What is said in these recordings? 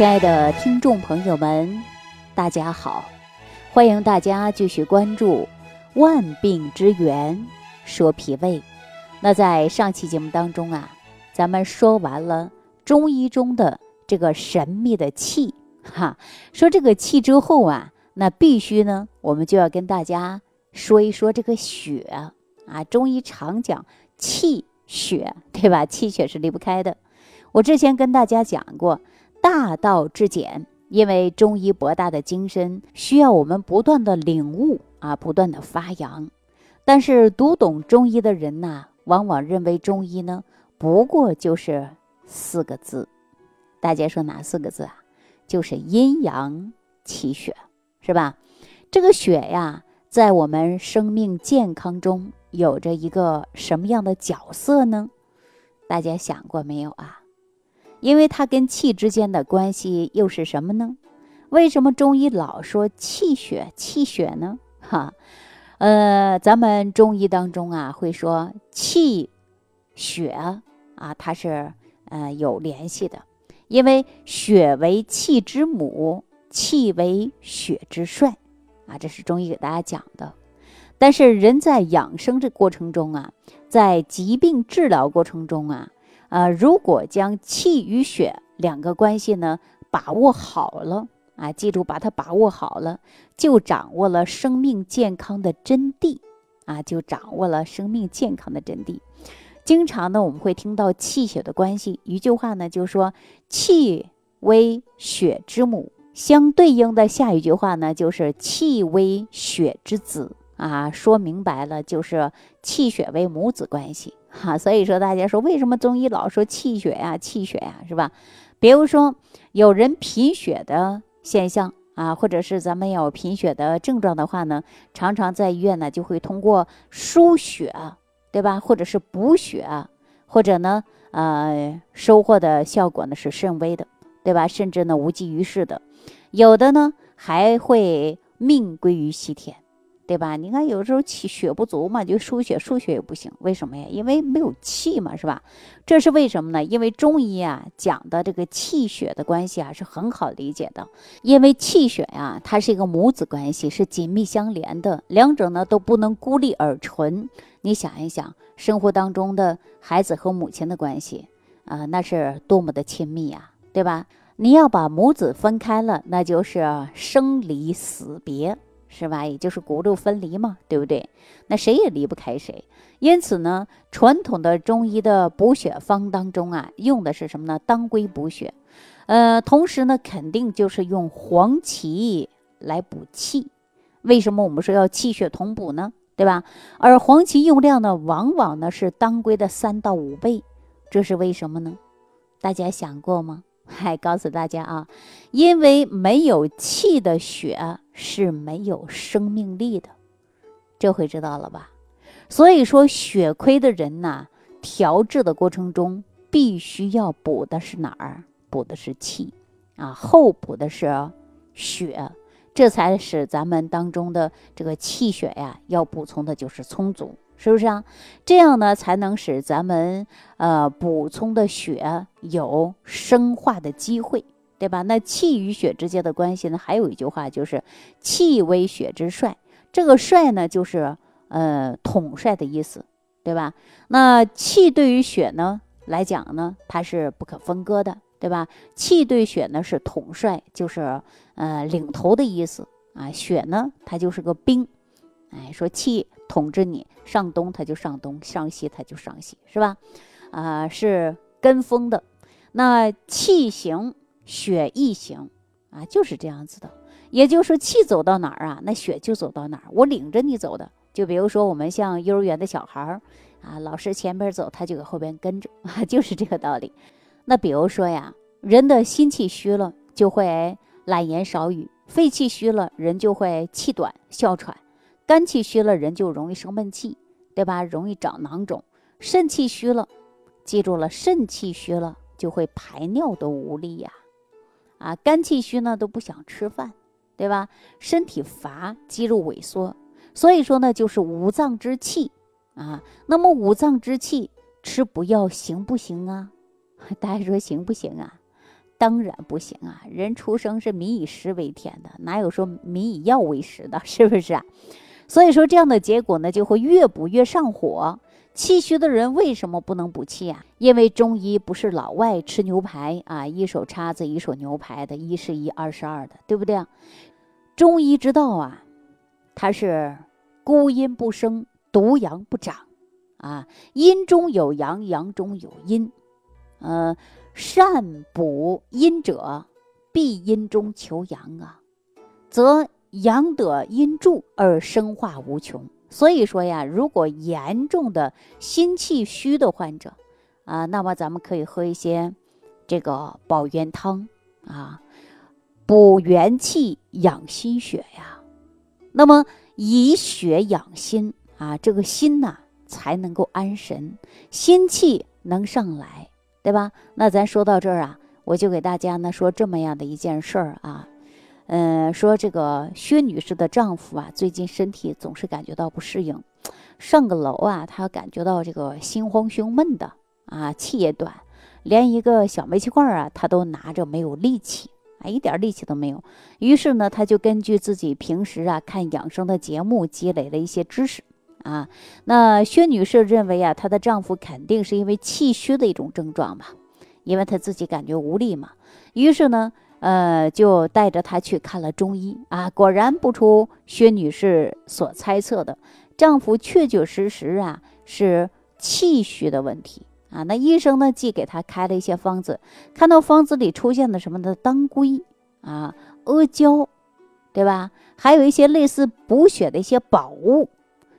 亲爱的听众朋友们，大家好！欢迎大家继续关注《万病之源说脾胃》。那在上期节目当中啊，咱们说完了中医中的这个神秘的气，哈，说这个气之后啊，那必须呢，我们就要跟大家说一说这个血啊。中医常讲气血，对吧？气血是离不开的。我之前跟大家讲过。大道至简，因为中医博大的精深，需要我们不断的领悟啊，不断的发扬。但是读懂中医的人呐，往往认为中医呢，不过就是四个字。大家说哪四个字啊？就是阴阳气血，是吧？这个血呀，在我们生命健康中有着一个什么样的角色呢？大家想过没有啊？因为它跟气之间的关系又是什么呢？为什么中医老说气血气血呢？哈，呃，咱们中医当中啊会说气血啊，它是呃有联系的，因为血为气之母，气为血之帅啊，这是中医给大家讲的。但是人在养生这过程中啊，在疾病治疗过程中啊。呃，如果将气与血两个关系呢把握好了啊，记住把它把握好了，就掌握了生命健康的真谛啊，就掌握了生命健康的真谛。经常呢，我们会听到气血的关系，一句话呢，就说气为血之母，相对应的下一句话呢，就是气为血之子啊，说明白了就是气血为母子关系。哈，所以说大家说为什么中医老说气血呀、气血呀，是吧？比如说有人贫血的现象啊，或者是咱们有贫血的症状的话呢，常常在医院呢就会通过输血，对吧？或者是补血，或者呢，呃，收获的效果呢是甚微的，对吧？甚至呢无济于事的，有的呢还会命归于西天。对吧？你看，有时候气血不足嘛，就输血，输血也不行。为什么呀？因为没有气嘛，是吧？这是为什么呢？因为中医啊讲的这个气血的关系啊是很好理解的。因为气血呀，它是一个母子关系，是紧密相连的，两者呢都不能孤立而存。你想一想，生活当中的孩子和母亲的关系啊，那是多么的亲密呀，对吧？你要把母子分开了，那就是生离死别。是吧？也就是骨肉分离嘛，对不对？那谁也离不开谁。因此呢，传统的中医的补血方当中啊，用的是什么呢？当归补血。呃，同时呢，肯定就是用黄芪来补气。为什么我们说要气血同补呢？对吧？而黄芪用量呢，往往呢是当归的三到五倍。这是为什么呢？大家想过吗？还告诉大家啊，因为没有气的血是没有生命力的，这回知道了吧？所以说血亏的人呐，调治的过程中必须要补的是哪儿？补的是气啊，后补的是血，这才使咱们当中的这个气血呀，要补充的就是充足。是不是啊？这样呢，才能使咱们呃补充的血有生化的机会，对吧？那气与血之间的关系呢？还有一句话就是“气为血之帅”，这个“帅”呢，就是呃统帅的意思，对吧？那气对于血呢来讲呢，它是不可分割的，对吧？气对血呢是统帅，就是呃领头的意思啊。血呢，它就是个兵，哎，说气。统治你上东，它就上东；上西，它就上西，是吧？啊，是跟风的。那气行，血亦行啊，就是这样子的。也就是说，气走到哪儿啊，那血就走到哪儿。我领着你走的。就比如说，我们像幼儿园的小孩儿啊，老师前边走，他就搁后边跟着 啊，就是这个道理。那比如说呀，人的心气虚了，就会懒言少语；肺气虚了，人就会气短、哮喘。肝气虚了，人就容易生闷气，对吧？容易长囊肿。肾气虚了，记住了，肾气虚了就会排尿都无力呀。啊肝气虚呢都不想吃饭，对吧？身体乏，肌肉萎缩。所以说呢，就是五脏之气啊。那么五脏之气吃补药行不行啊？大家说行不行啊？当然不行啊！人出生是民以食为天的，哪有说民以药为食的？是不是啊？所以说这样的结果呢，就会越补越上火。气虚的人为什么不能补气啊？因为中医不是老外吃牛排啊，一手叉子一手牛排的，一是一二是二的，对不对啊？中医之道啊，它是孤阴不生，独阳不长，啊，阴中有阳，阳中有阴，呃，善补阴者，必阴中求阳啊，则阳得阴助而生化无穷。所以说呀，如果严重的心气虚的患者，啊，那么咱们可以喝一些这个保元汤啊，补元气、养心血呀。那么以血养心啊，这个心呐才能够安神，心气能上来，对吧？那咱说到这儿啊，我就给大家呢说这么样的一件事儿啊。嗯，说这个薛女士的丈夫啊，最近身体总是感觉到不适应，上个楼啊，她感觉到这个心慌胸闷的啊，气也短，连一个小煤气罐啊，她都拿着没有力气啊，一点力气都没有。于是呢，她就根据自己平时啊看养生的节目积累了一些知识啊。那薛女士认为啊，她的丈夫肯定是因为气虚的一种症状吧，因为她自己感觉无力嘛。于是呢。呃，就带着她去看了中医啊，果然不出薛女士所猜测的，丈夫确确实实啊是气虚的问题啊。那医生呢，既给她开了一些方子，看到方子里出现的什么的当归啊、阿胶，对吧？还有一些类似补血的一些宝物，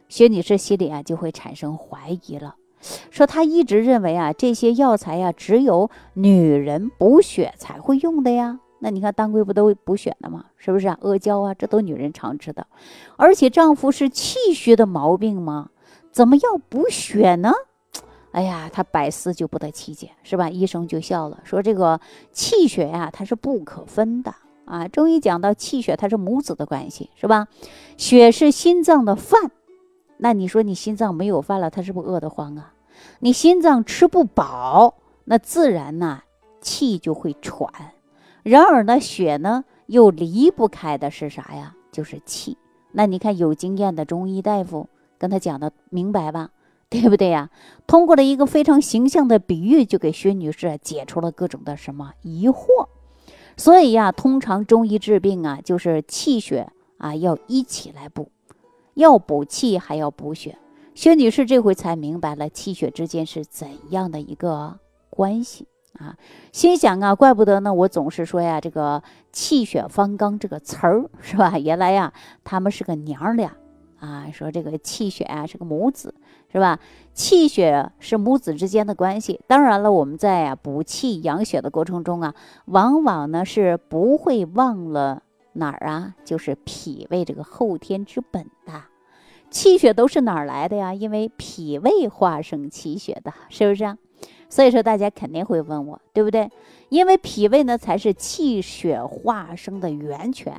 薛女士心里啊就会产生怀疑了，说她一直认为啊这些药材呀只有女人补血才会用的呀。那你看当归不都补血的吗？是不是啊？阿胶啊，这都女人常吃的。而且丈夫是气虚的毛病吗？怎么要补血呢？哎呀，她百思就不得其解，是吧？医生就笑了，说这个气血呀，它是不可分的啊。中医讲到气血，它是母子的关系，是吧？血是心脏的饭，那你说你心脏没有饭了，它是不是饿得慌啊？你心脏吃不饱，那自然呐，气就会喘。然而呢，血呢又离不开的是啥呀？就是气。那你看有经验的中医大夫跟他讲的明白吧？对不对呀？通过了一个非常形象的比喻，就给薛女士解除了各种的什么疑惑。所以呀，通常中医治病啊，就是气血啊要一起来补，要补气还要补血。薛女士这回才明白了气血之间是怎样的一个关系。啊，心想啊，怪不得呢，我总是说呀，这个气血方刚这个词儿是吧？原来呀，他们是个娘俩啊，说这个气血啊是个母子是吧？气血是母子之间的关系。当然了，我们在啊补气养血的过程中啊，往往呢是不会忘了哪儿啊，就是脾胃这个后天之本的。气血都是哪儿来的呀？因为脾胃化生气血的，是不是啊？所以说，大家肯定会问我，对不对？因为脾胃呢，才是气血化生的源泉。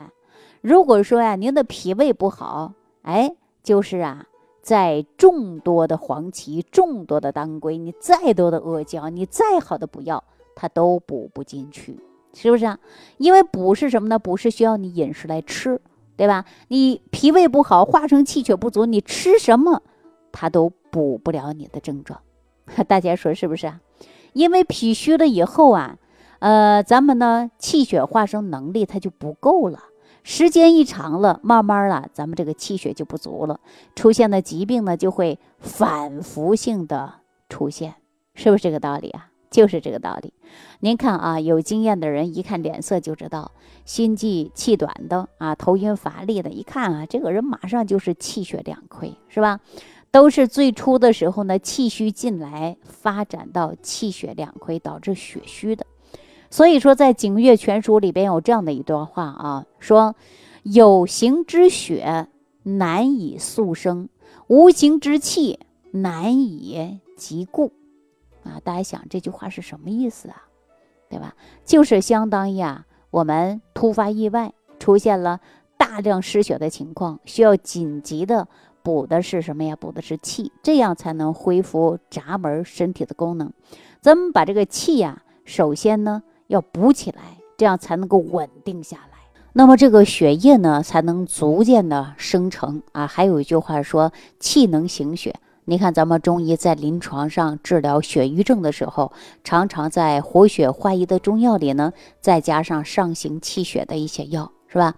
如果说呀，您的脾胃不好，哎，就是啊，在众多的黄芪、众多的当归，你再多的阿胶，你再好的补药，它都补不进去，是不是啊？因为补是什么呢？补是需要你饮食来吃，对吧？你脾胃不好，化生气血不足，你吃什么，它都补不了你的症状。大家说是不是啊？因为脾虚了以后啊，呃，咱们呢气血化生能力它就不够了，时间一长了，慢慢啊，咱们这个气血就不足了，出现的疾病呢就会反复性的出现，是不是这个道理啊？就是这个道理。您看啊，有经验的人一看脸色就知道，心悸气短的啊，头晕乏力的，一看啊，这个人马上就是气血两亏，是吧？都是最初的时候呢，气虚进来，发展到气血两亏，导致血虚的。所以说，在《景岳全书》里边有这样的一段话啊，说有形之血难以速生，无形之气难以及固。啊，大家想这句话是什么意思啊？对吧？就是相当于啊，我们突发意外出现了大量失血的情况，需要紧急的。补的是什么呀？补的是气，这样才能恢复闸门身体的功能。咱们把这个气呀，首先呢要补起来，这样才能够稳定下来。那么这个血液呢，才能逐渐的生成啊。还有一句话说，气能行血。你看咱们中医在临床上治疗血瘀症的时候，常常在活血化瘀的中药里呢，再加上上行气血的一些药，是吧？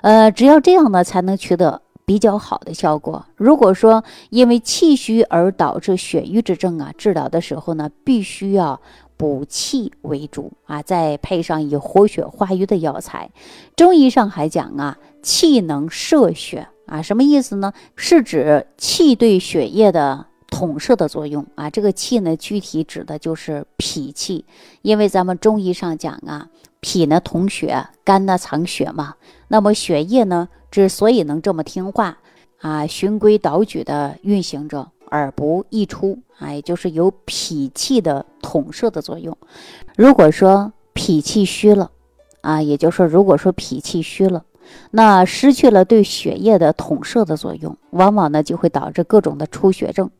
呃，只要这样呢，才能取得比较好的效果。如果说因为气虚而导致血瘀之症啊，治疗的时候呢，必须要。补气为主啊，再配上以活血化瘀的药材。中医上还讲啊，气能摄血啊，什么意思呢？是指气对血液的统摄的作用啊。这个气呢，具体指的就是脾气，因为咱们中医上讲啊，脾呢统血，肝呢藏血嘛。那么血液呢，之所以能这么听话啊，循规蹈矩的运行着。而不溢出，哎，就是有脾气的统摄的作用。如果说脾气虚了，啊，也就是说，如果说脾气虚了，那失去了对血液的统摄的作用，往往呢就会导致各种的出血症。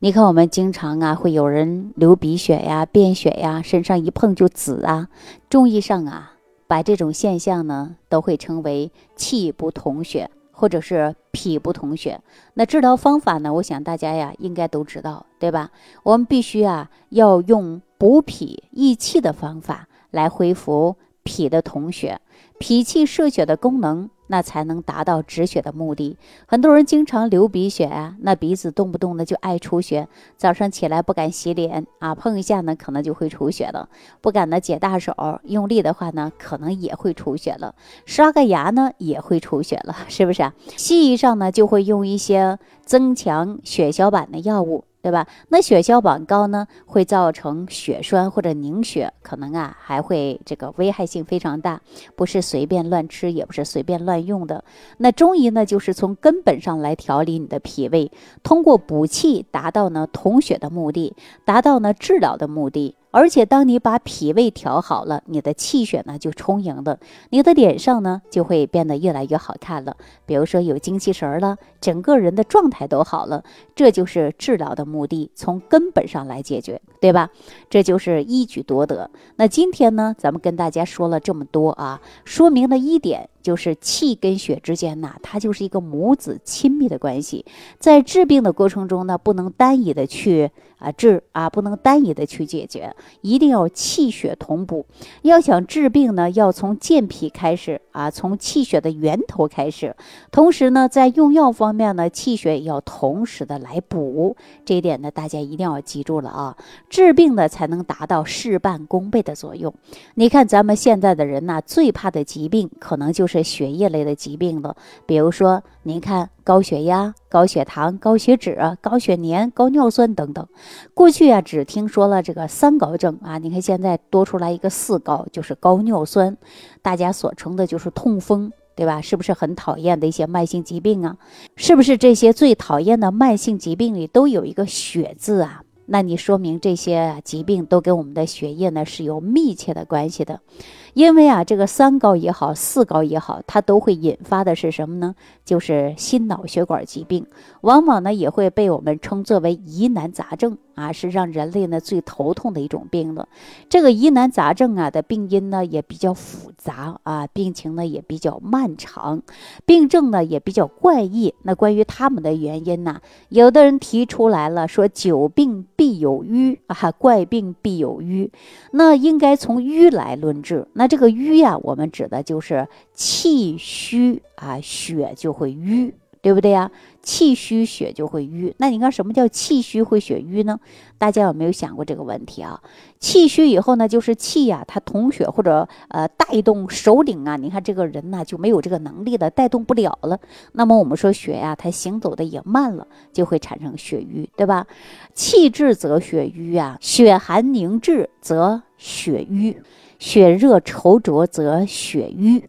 你看，我们经常啊会有人流鼻血呀、便血呀，身上一碰就紫啊。中医上啊，把这种现象呢都会称为气不统血。或者是脾不统血，那治疗方法呢？我想大家呀应该都知道，对吧？我们必须啊要用补脾益气的方法来恢复脾的统血，脾气摄血的功能。那才能达到止血的目的。很多人经常流鼻血啊，那鼻子动不动的就爱出血，早上起来不敢洗脸啊，碰一下呢可能就会出血了。不敢呢解大手，用力的话呢可能也会出血了。刷个牙呢也会出血了，是不是啊？西医上呢就会用一些增强血小板的药物。对吧？那血小板高呢，会造成血栓或者凝血，可能啊还会这个危害性非常大，不是随便乱吃，也不是随便乱用的。那中医呢，就是从根本上来调理你的脾胃，通过补气达到呢统血的目的，达到呢治疗的目的。而且，当你把脾胃调好了，你的气血呢就充盈了，你的脸上呢就会变得越来越好看了。比如说有精气神了，整个人的状态都好了，这就是治疗的目的，从根本上来解决，对吧？这就是一举多得。那今天呢，咱们跟大家说了这么多啊，说明了一点。就是气跟血之间呐，它就是一个母子亲密的关系。在治病的过程中呢，不能单一的去啊治啊，不能单一的去解决，一定要气血同补。要想治病呢，要从健脾开始啊，从气血的源头开始。同时呢，在用药方面呢，气血也要同时的来补。这一点呢，大家一定要记住了啊。治病呢，才能达到事半功倍的作用。你看咱们现在的人呢，最怕的疾病可能就是。是血液类的疾病了，比如说，您看高血压、高血糖、高血脂、高血粘、高尿酸等等。过去啊，只听说了这个三高症啊，你看现在多出来一个四高，就是高尿酸。大家所称的就是痛风，对吧？是不是很讨厌的一些慢性疾病啊？是不是这些最讨厌的慢性疾病里都有一个血字啊？那你说明这些疾病都跟我们的血液呢是有密切的关系的。因为啊，这个三高也好，四高也好，它都会引发的是什么呢？就是心脑血管疾病，往往呢也会被我们称作为疑难杂症啊，是让人类呢最头痛的一种病了。这个疑难杂症啊的病因呢也比较复杂啊，病情呢也比较漫长，病症呢也比较怪异。那关于他们的原因呢，有的人提出来了，说久病必有瘀啊，怪病必有瘀，那应该从瘀来论治。那那这个瘀呀，我们指的就是气虚啊，血就会瘀，对不对呀？气虚血就会瘀。那你看什么叫气虚会血瘀呢？大家有没有想过这个问题啊？气虚以后呢，就是气呀，它统血或者呃带动首领啊，你看这个人呢就没有这个能力了，带动不了了。那么我们说血呀，它行走的也慢了，就会产生血瘀，对吧？气滞则血瘀啊，血寒凝滞则血瘀。血热稠浊则血瘀，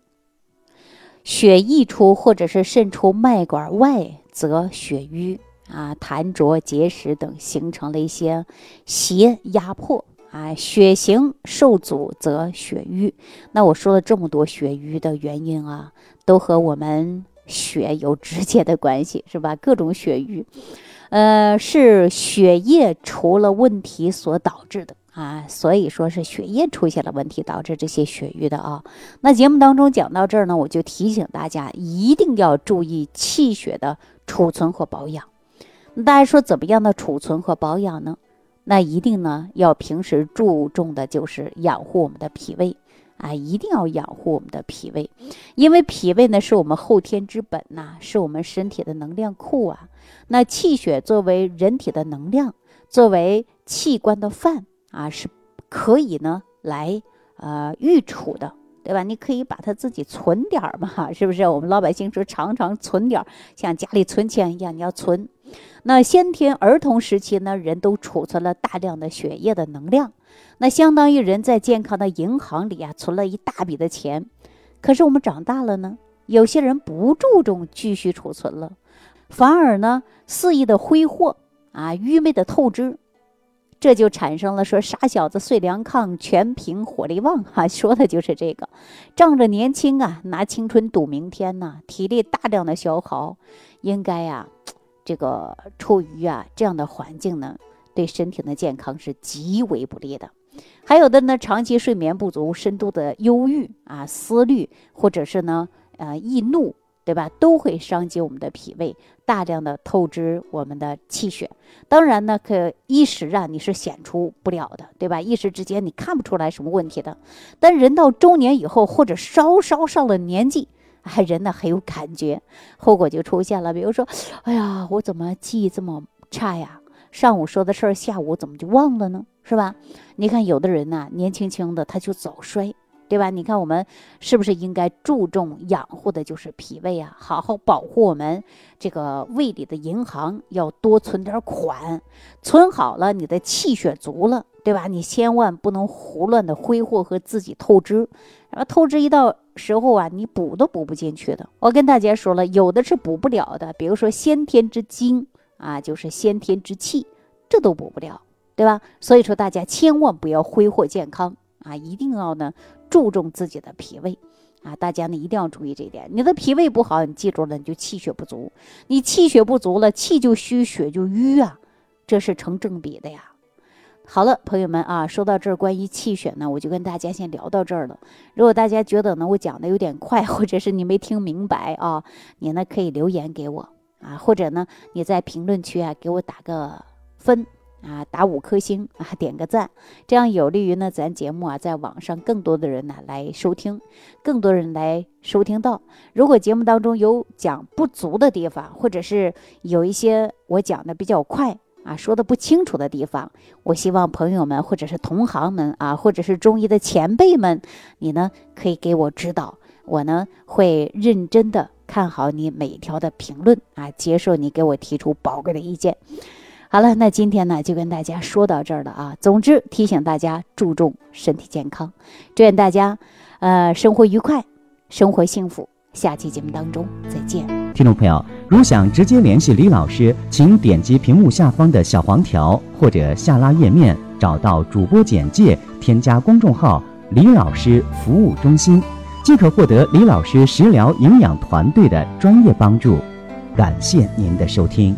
血溢出或者是渗出脉管外则血瘀啊，痰浊结石等形成了一些邪压迫啊，血行受阻则血瘀。那我说了这么多血瘀的原因啊，都和我们血有直接的关系，是吧？各种血瘀，呃，是血液出了问题所导致的。啊，所以说是血液出现了问题，导致这些血瘀的啊。那节目当中讲到这儿呢，我就提醒大家一定要注意气血的储存和保养。大家说怎么样的储存和保养呢？那一定呢要平时注重的就是养护我们的脾胃啊，一定要养护我们的脾胃，因为脾胃呢是我们后天之本呐，是我们身体的能量库啊。那气血作为人体的能量，作为器官的饭。啊，是可以呢，来呃预储的，对吧？你可以把它自己存点儿嘛，是不是？我们老百姓说常常存点儿，像家里存钱一样，你要存。那先天儿童时期呢，人都储存了大量的血液的能量，那相当于人在健康的银行里啊存了一大笔的钱。可是我们长大了呢，有些人不注重继续储存了，反而呢肆意的挥霍啊，愚昧的透支。这就产生了说傻小子睡凉炕，全凭火力旺哈，说的就是这个，仗着年轻啊，拿青春赌明天呐，体力大量的消耗，应该呀，这个处于啊这样的环境呢，对身体的健康是极为不利的。还有的呢，长期睡眠不足，深度的忧郁啊、思虑，或者是呢，呃，易怒。对吧？都会伤及我们的脾胃，大量的透支我们的气血。当然呢，可一时啊你是显出不了的，对吧？一时之间你看不出来什么问题的。但人到中年以后，或者稍稍上了年纪，还人呢很有感觉，后果就出现了。比如说，哎呀，我怎么记忆这么差呀？上午说的事儿，下午怎么就忘了呢？是吧？你看有的人呢，年轻轻的他就早衰。对吧？你看我们是不是应该注重养护的，就是脾胃啊？好好保护我们这个胃里的银行，要多存点款，存好了，你的气血足了，对吧？你千万不能胡乱的挥霍和自己透支，然后透支一到时候啊，你补都补不进去的。我跟大家说了，有的是补不了的，比如说先天之精啊，就是先天之气，这都补不了，对吧？所以说大家千万不要挥霍健康啊，一定要呢。注重自己的脾胃，啊，大家呢一定要注意这一点。你的脾胃不好，你记住了，你就气血不足。你气血不足了，气就虚，血就瘀啊，这是成正比的呀。好了，朋友们啊，说到这儿，关于气血呢，我就跟大家先聊到这儿了。如果大家觉得呢我讲的有点快，或者是你没听明白啊，你呢可以留言给我啊，或者呢你在评论区啊给我打个分。啊，打五颗星啊，点个赞，这样有利于呢咱节目啊在网上更多的人呢来收听，更多人来收听到。如果节目当中有讲不足的地方，或者是有一些我讲的比较快啊，说的不清楚的地方，我希望朋友们或者是同行们啊，或者是中医的前辈们，你呢可以给我指导，我呢会认真的看好你每条的评论啊，接受你给我提出宝贵的意见。好了，那今天呢就跟大家说到这儿了啊。总之提醒大家注重身体健康，祝愿大家呃生活愉快，生活幸福。下期节目当中再见。听众朋友，如想直接联系李老师，请点击屏幕下方的小黄条或者下拉页面，找到主播简介，添加公众号“李老师服务中心”，即可获得李老师食疗营养团队的专业帮助。感谢您的收听。